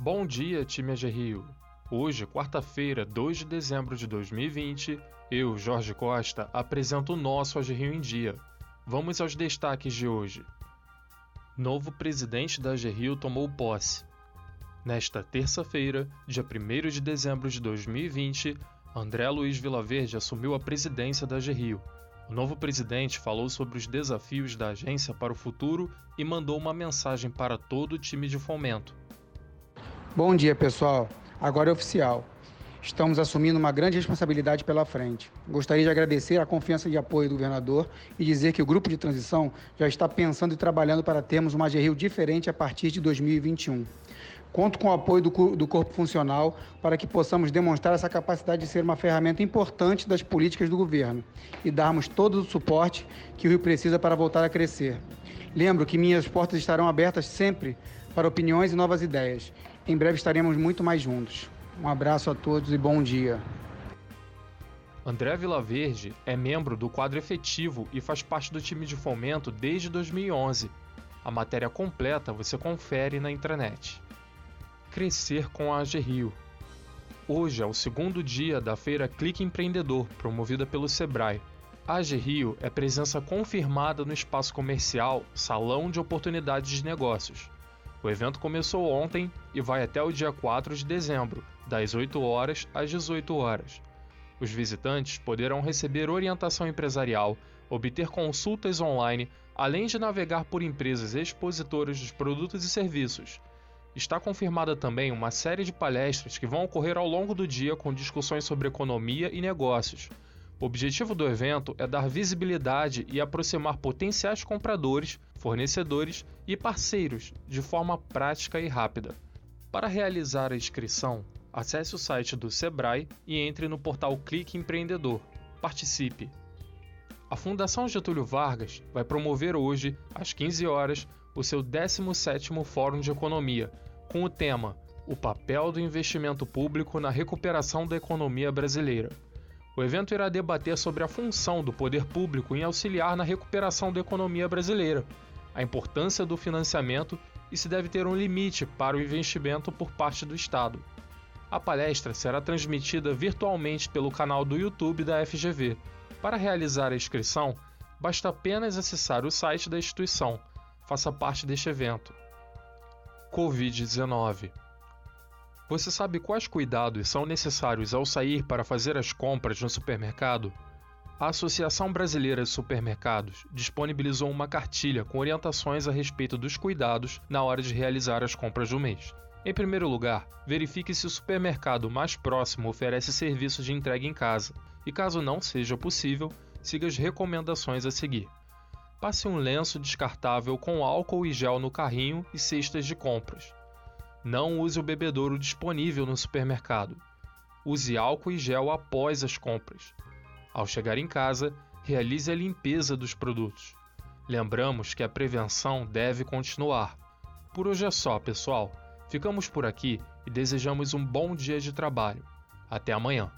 Bom dia, time AG Rio. Hoje, quarta-feira, 2 de dezembro de 2020, eu, Jorge Costa, apresento o nosso AG Rio em Dia. Vamos aos destaques de hoje. Novo presidente da AG Rio tomou posse. Nesta terça-feira, dia 1 de dezembro de 2020, André Luiz Vilaverde assumiu a presidência da AG Rio. O novo presidente falou sobre os desafios da agência para o futuro e mandou uma mensagem para todo o time de fomento. Bom dia, pessoal. Agora é oficial. Estamos assumindo uma grande responsabilidade pela frente. Gostaria de agradecer a confiança e apoio do governador e dizer que o grupo de transição já está pensando e trabalhando para termos uma AG Rio diferente a partir de 2021. Conto com o apoio do, do corpo funcional para que possamos demonstrar essa capacidade de ser uma ferramenta importante das políticas do governo e darmos todo o suporte que o Rio precisa para voltar a crescer. Lembro que minhas portas estarão abertas sempre para opiniões e novas ideias. Em breve estaremos muito mais juntos. Um abraço a todos e bom dia. André Vilaverde é membro do quadro efetivo e faz parte do time de fomento desde 2011. A matéria completa você confere na intranet. Crescer com a AG Rio. Hoje é o segundo dia da feira Clique Empreendedor, promovida pelo Sebrae. A AG Rio é presença confirmada no espaço comercial Salão de Oportunidades de Negócios. O evento começou ontem e vai até o dia 4 de dezembro, das 8 horas às 18 horas. Os visitantes poderão receber orientação empresarial, obter consultas online, além de navegar por empresas expositoras dos produtos e serviços, Está confirmada também uma série de palestras que vão ocorrer ao longo do dia com discussões sobre economia e negócios. O objetivo do evento é dar visibilidade e aproximar potenciais compradores, fornecedores e parceiros de forma prática e rápida. Para realizar a inscrição, acesse o site do Sebrae e entre no portal Clique Empreendedor. Participe! A Fundação Getúlio Vargas vai promover hoje, às 15 horas, o seu 17º Fórum de Economia, com o tema O papel do investimento público na recuperação da economia brasileira. O evento irá debater sobre a função do poder público em auxiliar na recuperação da economia brasileira, a importância do financiamento e se deve ter um limite para o investimento por parte do Estado. A palestra será transmitida virtualmente pelo canal do YouTube da FGV. Para realizar a inscrição, basta apenas acessar o site da instituição. Faça parte deste evento. Covid-19. Você sabe quais cuidados são necessários ao sair para fazer as compras no supermercado? A Associação Brasileira de Supermercados disponibilizou uma cartilha com orientações a respeito dos cuidados na hora de realizar as compras do mês. Em primeiro lugar, verifique se o supermercado mais próximo oferece serviço de entrega em casa, e caso não seja possível, siga as recomendações a seguir. Passe um lenço descartável com álcool e gel no carrinho e cestas de compras. Não use o bebedouro disponível no supermercado. Use álcool e gel após as compras. Ao chegar em casa, realize a limpeza dos produtos. Lembramos que a prevenção deve continuar. Por hoje é só, pessoal. Ficamos por aqui e desejamos um bom dia de trabalho. Até amanhã.